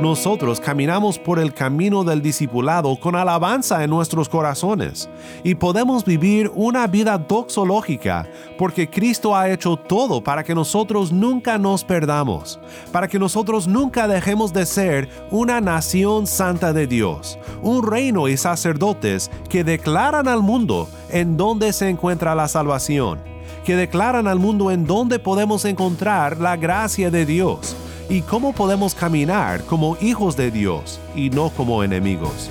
Nosotros caminamos por el camino del discipulado con alabanza en nuestros corazones y podemos vivir una vida doxológica porque Cristo ha hecho todo para que nosotros nunca nos perdamos, para que nosotros nunca dejemos de ser una nación santa de Dios, un reino y sacerdotes que declaran al mundo en dónde se encuentra la salvación, que declaran al mundo en dónde podemos encontrar la gracia de Dios y cómo podemos caminar como hijos de Dios y no como enemigos.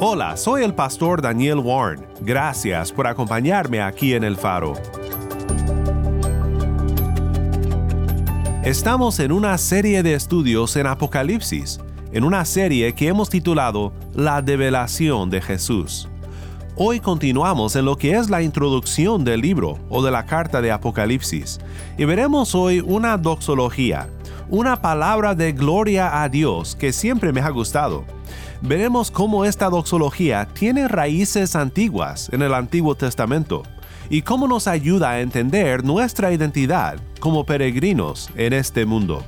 Hola, soy el pastor Daniel Warren. Gracias por acompañarme aquí en El Faro. Estamos en una serie de estudios en Apocalipsis, en una serie que hemos titulado La develación de Jesús. Hoy continuamos en lo que es la introducción del libro o de la carta de Apocalipsis y veremos hoy una doxología, una palabra de gloria a Dios que siempre me ha gustado veremos cómo esta doxología tiene raíces antiguas en el Antiguo Testamento y cómo nos ayuda a entender nuestra identidad como peregrinos en este mundo.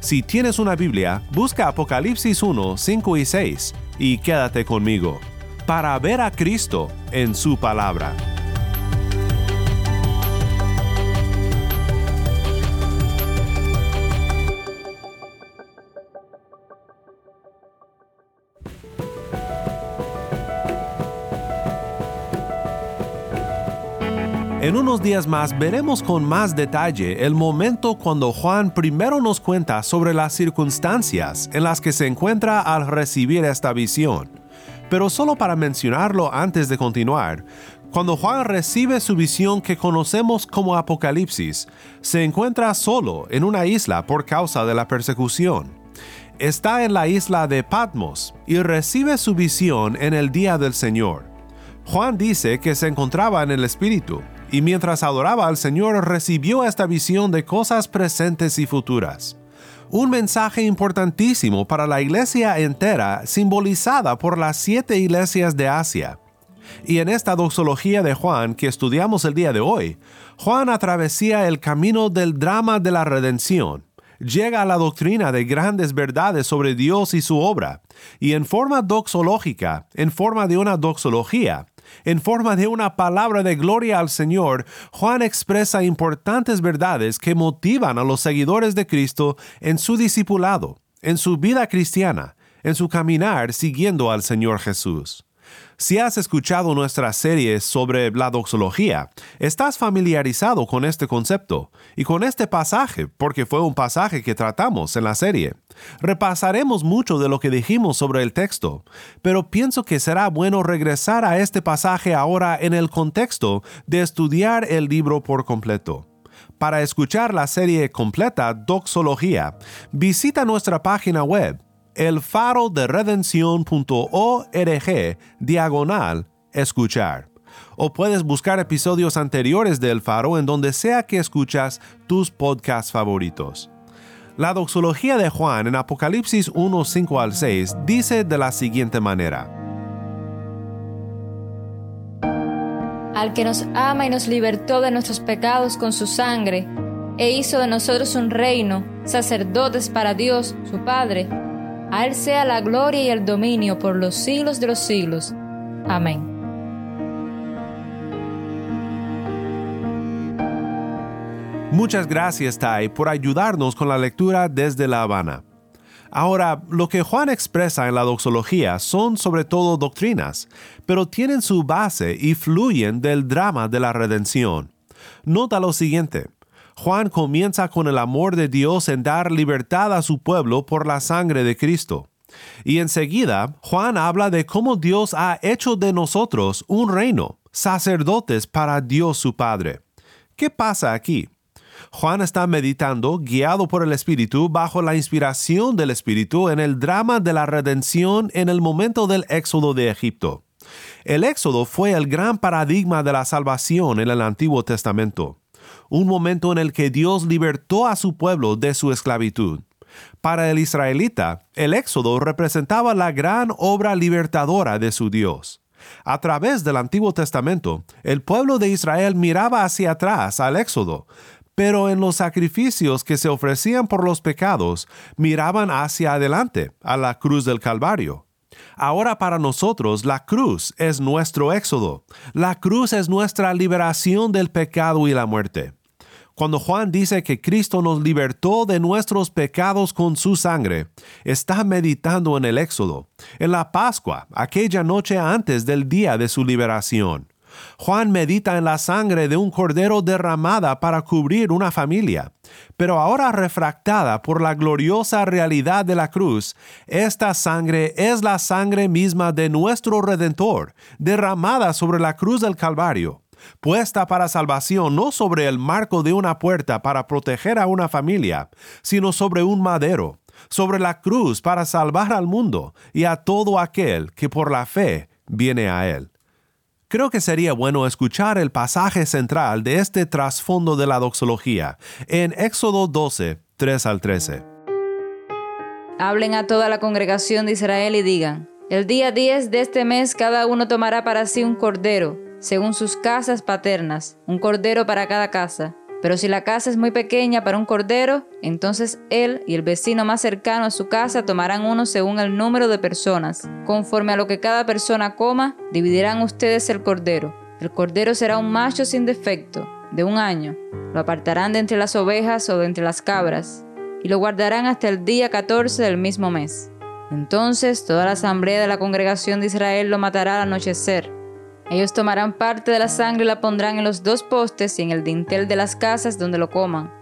Si tienes una Biblia, busca Apocalipsis 1, 5 y 6 y quédate conmigo para ver a Cristo en su palabra. En unos días más veremos con más detalle el momento cuando Juan primero nos cuenta sobre las circunstancias en las que se encuentra al recibir esta visión. Pero solo para mencionarlo antes de continuar, cuando Juan recibe su visión que conocemos como Apocalipsis, se encuentra solo en una isla por causa de la persecución. Está en la isla de Patmos y recibe su visión en el día del Señor. Juan dice que se encontraba en el Espíritu y mientras adoraba al Señor recibió esta visión de cosas presentes y futuras. Un mensaje importantísimo para la iglesia entera simbolizada por las siete iglesias de Asia. Y en esta doxología de Juan que estudiamos el día de hoy, Juan atravesía el camino del drama de la redención, llega a la doctrina de grandes verdades sobre Dios y su obra, y en forma doxológica, en forma de una doxología, en forma de una palabra de gloria al Señor, Juan expresa importantes verdades que motivan a los seguidores de Cristo en su discipulado, en su vida cristiana, en su caminar siguiendo al Señor Jesús. Si has escuchado nuestra serie sobre la doxología, estás familiarizado con este concepto y con este pasaje porque fue un pasaje que tratamos en la serie. Repasaremos mucho de lo que dijimos sobre el texto, pero pienso que será bueno regresar a este pasaje ahora en el contexto de estudiar el libro por completo. Para escuchar la serie completa Doxología, visita nuestra página web el faro de redención.org diagonal escuchar. O puedes buscar episodios anteriores del faro en donde sea que escuchas tus podcasts favoritos. La doxología de Juan en Apocalipsis 1, 5 al 6 dice de la siguiente manera. Al que nos ama y nos libertó de nuestros pecados con su sangre, e hizo de nosotros un reino, sacerdotes para Dios, su Padre, Él sea la gloria y el dominio por los siglos de los siglos. Amén. Muchas gracias, Tai, por ayudarnos con la lectura desde La Habana. Ahora, lo que Juan expresa en la doxología son sobre todo doctrinas, pero tienen su base y fluyen del drama de la redención. Nota lo siguiente. Juan comienza con el amor de Dios en dar libertad a su pueblo por la sangre de Cristo. Y enseguida, Juan habla de cómo Dios ha hecho de nosotros un reino, sacerdotes para Dios su Padre. ¿Qué pasa aquí? Juan está meditando, guiado por el Espíritu, bajo la inspiración del Espíritu en el drama de la redención en el momento del éxodo de Egipto. El éxodo fue el gran paradigma de la salvación en el Antiguo Testamento, un momento en el que Dios libertó a su pueblo de su esclavitud. Para el israelita, el éxodo representaba la gran obra libertadora de su Dios. A través del Antiguo Testamento, el pueblo de Israel miraba hacia atrás al éxodo, pero en los sacrificios que se ofrecían por los pecados miraban hacia adelante, a la cruz del Calvario. Ahora para nosotros la cruz es nuestro éxodo, la cruz es nuestra liberación del pecado y la muerte. Cuando Juan dice que Cristo nos libertó de nuestros pecados con su sangre, está meditando en el Éxodo, en la Pascua, aquella noche antes del día de su liberación. Juan medita en la sangre de un cordero derramada para cubrir una familia, pero ahora refractada por la gloriosa realidad de la cruz, esta sangre es la sangre misma de nuestro Redentor, derramada sobre la cruz del Calvario puesta para salvación no sobre el marco de una puerta para proteger a una familia, sino sobre un madero, sobre la cruz para salvar al mundo y a todo aquel que por la fe viene a él. Creo que sería bueno escuchar el pasaje central de este trasfondo de la doxología en Éxodo 12, 3 al 13. Hablen a toda la congregación de Israel y digan, el día 10 de este mes cada uno tomará para sí un cordero, según sus casas paternas, un cordero para cada casa pero si la casa es muy pequeña para un cordero, entonces él y el vecino más cercano a su casa tomarán uno según el número de personas. Conforme a lo que cada persona coma, dividirán ustedes el cordero. El cordero será un macho sin defecto, de un año. Lo apartarán de entre las ovejas o de entre las cabras, y lo guardarán hasta el día 14 del mismo mes. Entonces toda la asamblea de la congregación de Israel lo matará al anochecer ellos tomarán parte de la sangre y la pondrán en los dos postes y en el dintel de las casas donde lo coman.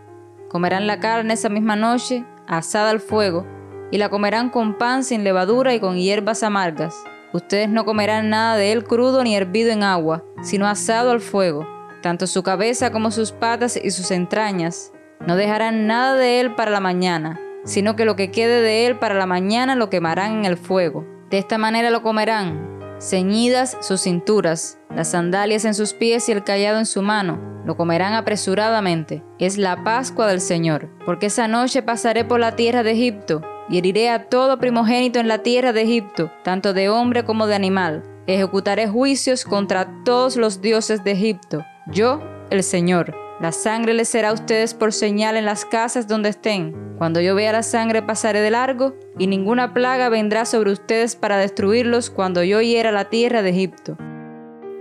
Comerán la carne esa misma noche, asada al fuego, y la comerán con pan sin levadura y con hierbas amargas. Ustedes no comerán nada de él crudo ni hervido en agua, sino asado al fuego, tanto su cabeza como sus patas y sus entrañas. No dejarán nada de él para la mañana, sino que lo que quede de él para la mañana lo quemarán en el fuego. De esta manera lo comerán, ceñidas sus cinturas, las sandalias en sus pies y el callado en su mano. Lo comerán apresuradamente. Es la Pascua del Señor, porque esa noche pasaré por la tierra de Egipto y heriré a todo primogénito en la tierra de Egipto, tanto de hombre como de animal. Ejecutaré juicios contra todos los dioses de Egipto. Yo, el Señor. La sangre les será a ustedes por señal en las casas donde estén. Cuando yo vea la sangre pasaré de largo, y ninguna plaga vendrá sobre ustedes para destruirlos cuando yo hiera la tierra de Egipto.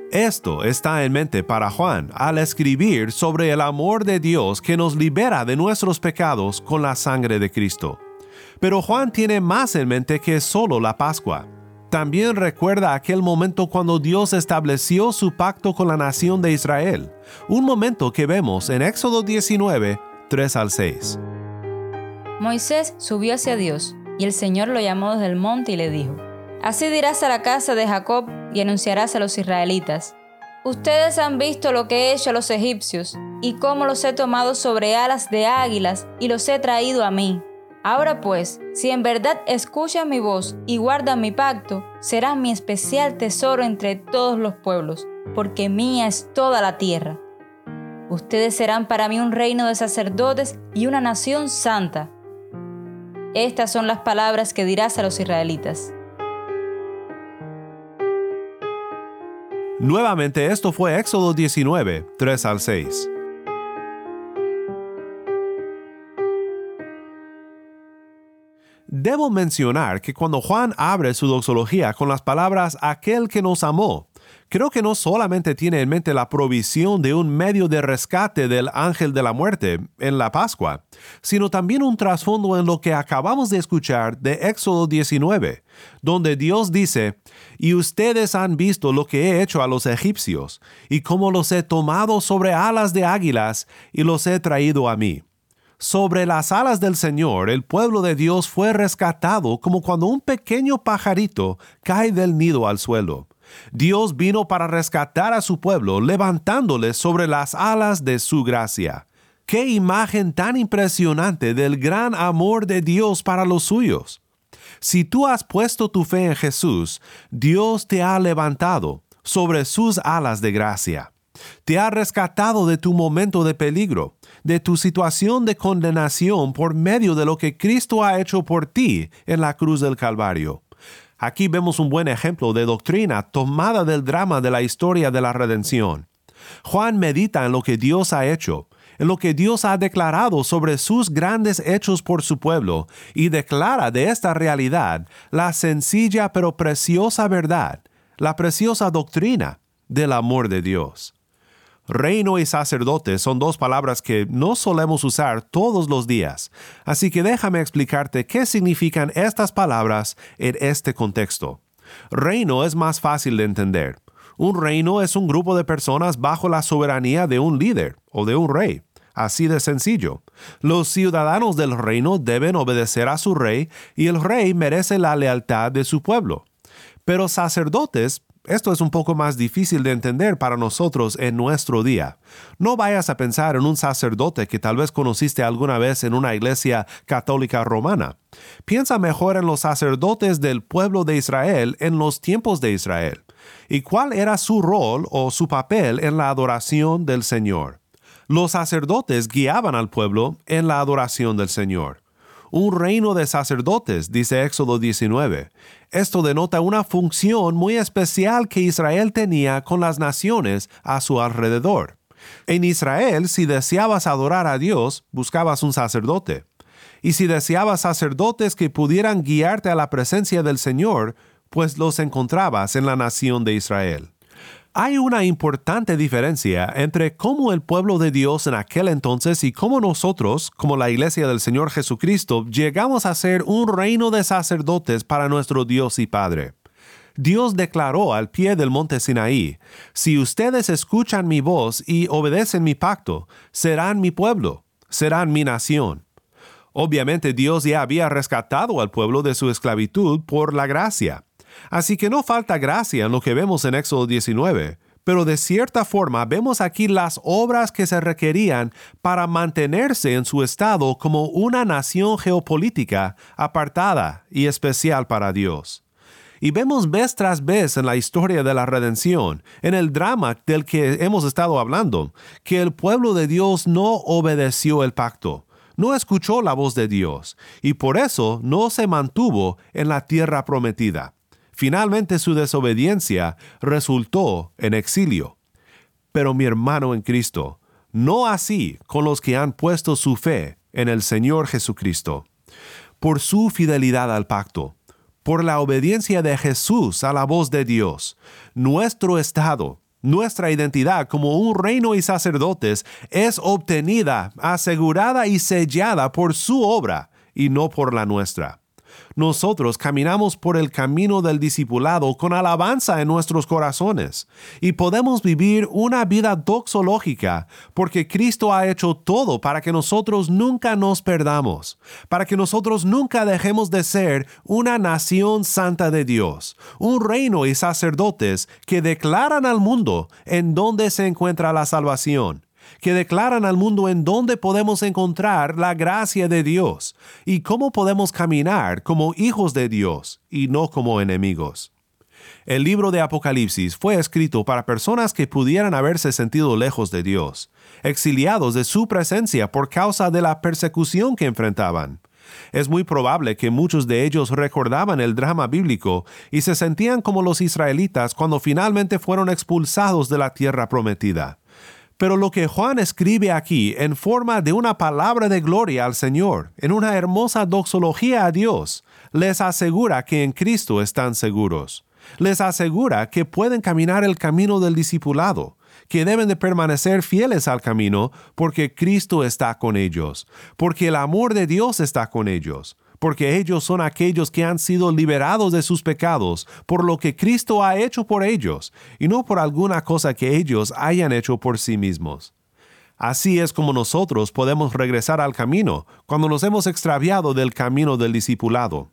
Esto está en mente para Juan al escribir sobre el amor de Dios que nos libera de nuestros pecados con la sangre de Cristo. Pero Juan tiene más en mente que solo la Pascua también recuerda aquel momento cuando Dios estableció su pacto con la nación de Israel, un momento que vemos en Éxodo 19, 3 al 6. Moisés subió hacia Dios, y el Señor lo llamó desde el monte y le dijo, Así dirás a la casa de Jacob y anunciarás a los israelitas, Ustedes han visto lo que he hecho a los egipcios, y cómo los he tomado sobre alas de águilas y los he traído a mí. Ahora pues, si en verdad escuchan mi voz y guardan mi pacto, serán mi especial tesoro entre todos los pueblos, porque mía es toda la tierra. Ustedes serán para mí un reino de sacerdotes y una nación santa. Estas son las palabras que dirás a los israelitas. Nuevamente esto fue Éxodo 19, 3 al 6. Debo mencionar que cuando Juan abre su doxología con las palabras aquel que nos amó, creo que no solamente tiene en mente la provisión de un medio de rescate del ángel de la muerte en la Pascua, sino también un trasfondo en lo que acabamos de escuchar de Éxodo 19, donde Dios dice, y ustedes han visto lo que he hecho a los egipcios, y cómo los he tomado sobre alas de águilas y los he traído a mí. Sobre las alas del Señor el pueblo de Dios fue rescatado como cuando un pequeño pajarito cae del nido al suelo. Dios vino para rescatar a su pueblo, levantándole sobre las alas de su gracia. ¡Qué imagen tan impresionante del gran amor de Dios para los suyos! Si tú has puesto tu fe en Jesús, Dios te ha levantado sobre sus alas de gracia. Te ha rescatado de tu momento de peligro, de tu situación de condenación por medio de lo que Cristo ha hecho por ti en la cruz del Calvario. Aquí vemos un buen ejemplo de doctrina tomada del drama de la historia de la redención. Juan medita en lo que Dios ha hecho, en lo que Dios ha declarado sobre sus grandes hechos por su pueblo, y declara de esta realidad la sencilla pero preciosa verdad, la preciosa doctrina del amor de Dios. Reino y sacerdote son dos palabras que no solemos usar todos los días, así que déjame explicarte qué significan estas palabras en este contexto. Reino es más fácil de entender. Un reino es un grupo de personas bajo la soberanía de un líder o de un rey. Así de sencillo. Los ciudadanos del reino deben obedecer a su rey y el rey merece la lealtad de su pueblo. Pero sacerdotes esto es un poco más difícil de entender para nosotros en nuestro día. No vayas a pensar en un sacerdote que tal vez conociste alguna vez en una iglesia católica romana. Piensa mejor en los sacerdotes del pueblo de Israel en los tiempos de Israel. ¿Y cuál era su rol o su papel en la adoración del Señor? Los sacerdotes guiaban al pueblo en la adoración del Señor un reino de sacerdotes, dice Éxodo 19. Esto denota una función muy especial que Israel tenía con las naciones a su alrededor. En Israel, si deseabas adorar a Dios, buscabas un sacerdote. Y si deseabas sacerdotes que pudieran guiarte a la presencia del Señor, pues los encontrabas en la nación de Israel. Hay una importante diferencia entre cómo el pueblo de Dios en aquel entonces y cómo nosotros, como la iglesia del Señor Jesucristo, llegamos a ser un reino de sacerdotes para nuestro Dios y Padre. Dios declaró al pie del monte Sinaí, Si ustedes escuchan mi voz y obedecen mi pacto, serán mi pueblo, serán mi nación. Obviamente Dios ya había rescatado al pueblo de su esclavitud por la gracia. Así que no falta gracia en lo que vemos en Éxodo 19, pero de cierta forma vemos aquí las obras que se requerían para mantenerse en su estado como una nación geopolítica apartada y especial para Dios. Y vemos vez tras vez en la historia de la redención, en el drama del que hemos estado hablando, que el pueblo de Dios no obedeció el pacto, no escuchó la voz de Dios, y por eso no se mantuvo en la tierra prometida. Finalmente su desobediencia resultó en exilio. Pero mi hermano en Cristo, no así con los que han puesto su fe en el Señor Jesucristo. Por su fidelidad al pacto, por la obediencia de Jesús a la voz de Dios, nuestro estado, nuestra identidad como un reino y sacerdotes es obtenida, asegurada y sellada por su obra y no por la nuestra nosotros caminamos por el camino del discipulado con alabanza en nuestros corazones y podemos vivir una vida doxológica porque Cristo ha hecho todo para que nosotros nunca nos perdamos, para que nosotros nunca dejemos de ser una nación santa de Dios, un reino y sacerdotes que declaran al mundo en dónde se encuentra la salvación que declaran al mundo en dónde podemos encontrar la gracia de Dios y cómo podemos caminar como hijos de Dios y no como enemigos. El libro de Apocalipsis fue escrito para personas que pudieran haberse sentido lejos de Dios, exiliados de su presencia por causa de la persecución que enfrentaban. Es muy probable que muchos de ellos recordaban el drama bíblico y se sentían como los israelitas cuando finalmente fueron expulsados de la tierra prometida. Pero lo que Juan escribe aquí en forma de una palabra de gloria al Señor, en una hermosa doxología a Dios, les asegura que en Cristo están seguros. Les asegura que pueden caminar el camino del discipulado, que deben de permanecer fieles al camino porque Cristo está con ellos, porque el amor de Dios está con ellos, porque ellos son aquellos que han sido liberados de sus pecados por lo que Cristo ha hecho por ellos, y no por alguna cosa que ellos hayan hecho por sí mismos. Así es como nosotros podemos regresar al camino cuando nos hemos extraviado del camino del discipulado.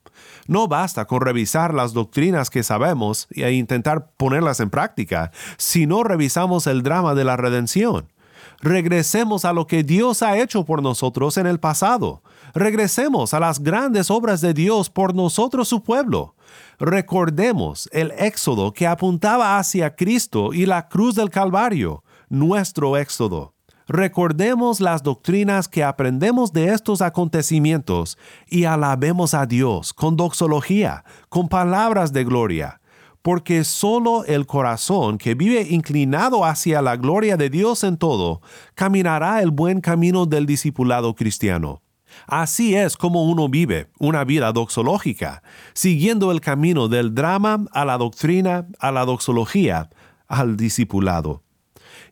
No basta con revisar las doctrinas que sabemos e intentar ponerlas en práctica, si no revisamos el drama de la redención. Regresemos a lo que Dios ha hecho por nosotros en el pasado. Regresemos a las grandes obras de Dios por nosotros su pueblo. Recordemos el éxodo que apuntaba hacia Cristo y la cruz del Calvario, nuestro éxodo. Recordemos las doctrinas que aprendemos de estos acontecimientos y alabemos a Dios con doxología, con palabras de gloria, porque solo el corazón que vive inclinado hacia la gloria de Dios en todo, caminará el buen camino del discipulado cristiano. Así es como uno vive una vida doxológica, siguiendo el camino del drama a la doctrina, a la doxología, al discipulado.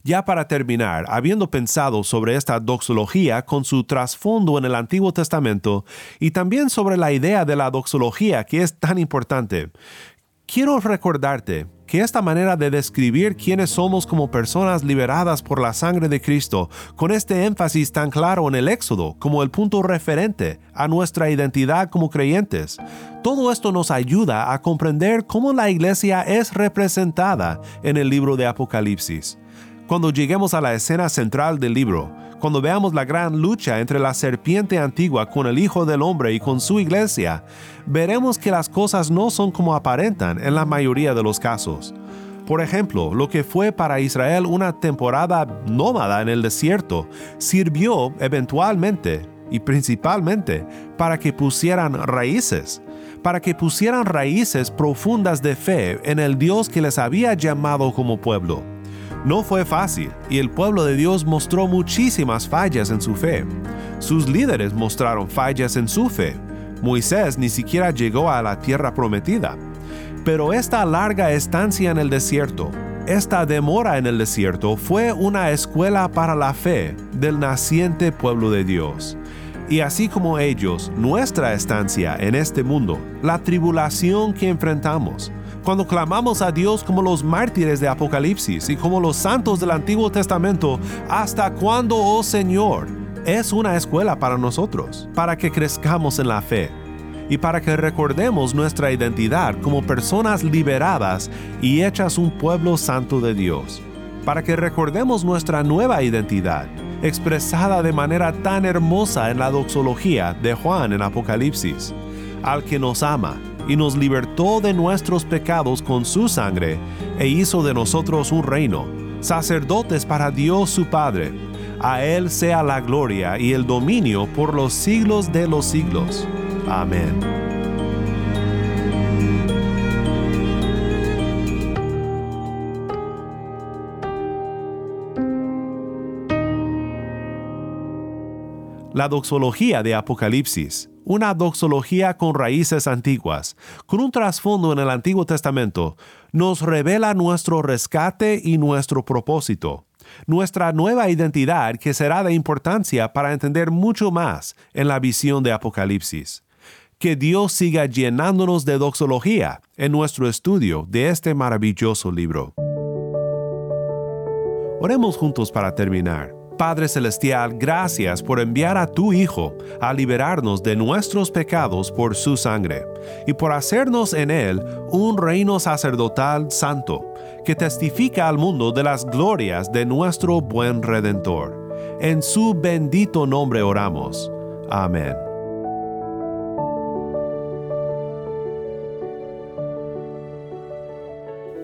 Ya para terminar, habiendo pensado sobre esta doxología con su trasfondo en el Antiguo Testamento y también sobre la idea de la doxología que es tan importante, quiero recordarte que esta manera de describir quiénes somos como personas liberadas por la sangre de Cristo, con este énfasis tan claro en el Éxodo como el punto referente a nuestra identidad como creyentes, todo esto nos ayuda a comprender cómo la iglesia es representada en el libro de Apocalipsis. Cuando lleguemos a la escena central del libro, cuando veamos la gran lucha entre la serpiente antigua con el Hijo del Hombre y con su iglesia, veremos que las cosas no son como aparentan en la mayoría de los casos. Por ejemplo, lo que fue para Israel una temporada nómada en el desierto sirvió eventualmente y principalmente para que pusieran raíces, para que pusieran raíces profundas de fe en el Dios que les había llamado como pueblo. No fue fácil y el pueblo de Dios mostró muchísimas fallas en su fe. Sus líderes mostraron fallas en su fe. Moisés ni siquiera llegó a la tierra prometida. Pero esta larga estancia en el desierto, esta demora en el desierto fue una escuela para la fe del naciente pueblo de Dios. Y así como ellos, nuestra estancia en este mundo, la tribulación que enfrentamos, cuando clamamos a Dios como los mártires de Apocalipsis y como los santos del Antiguo Testamento, ¿hasta cuándo, oh Señor? Es una escuela para nosotros, para que crezcamos en la fe y para que recordemos nuestra identidad como personas liberadas y hechas un pueblo santo de Dios, para que recordemos nuestra nueva identidad, expresada de manera tan hermosa en la doxología de Juan en Apocalipsis, al que nos ama y nos libertó de nuestros pecados con su sangre, e hizo de nosotros un reino, sacerdotes para Dios su Padre. A Él sea la gloria y el dominio por los siglos de los siglos. Amén. La doxología de Apocalipsis una doxología con raíces antiguas, con un trasfondo en el Antiguo Testamento, nos revela nuestro rescate y nuestro propósito, nuestra nueva identidad que será de importancia para entender mucho más en la visión de Apocalipsis. Que Dios siga llenándonos de doxología en nuestro estudio de este maravilloso libro. Oremos juntos para terminar. Padre Celestial, gracias por enviar a tu Hijo a liberarnos de nuestros pecados por su sangre y por hacernos en Él un reino sacerdotal santo que testifica al mundo de las glorias de nuestro buen Redentor. En su bendito nombre oramos. Amén.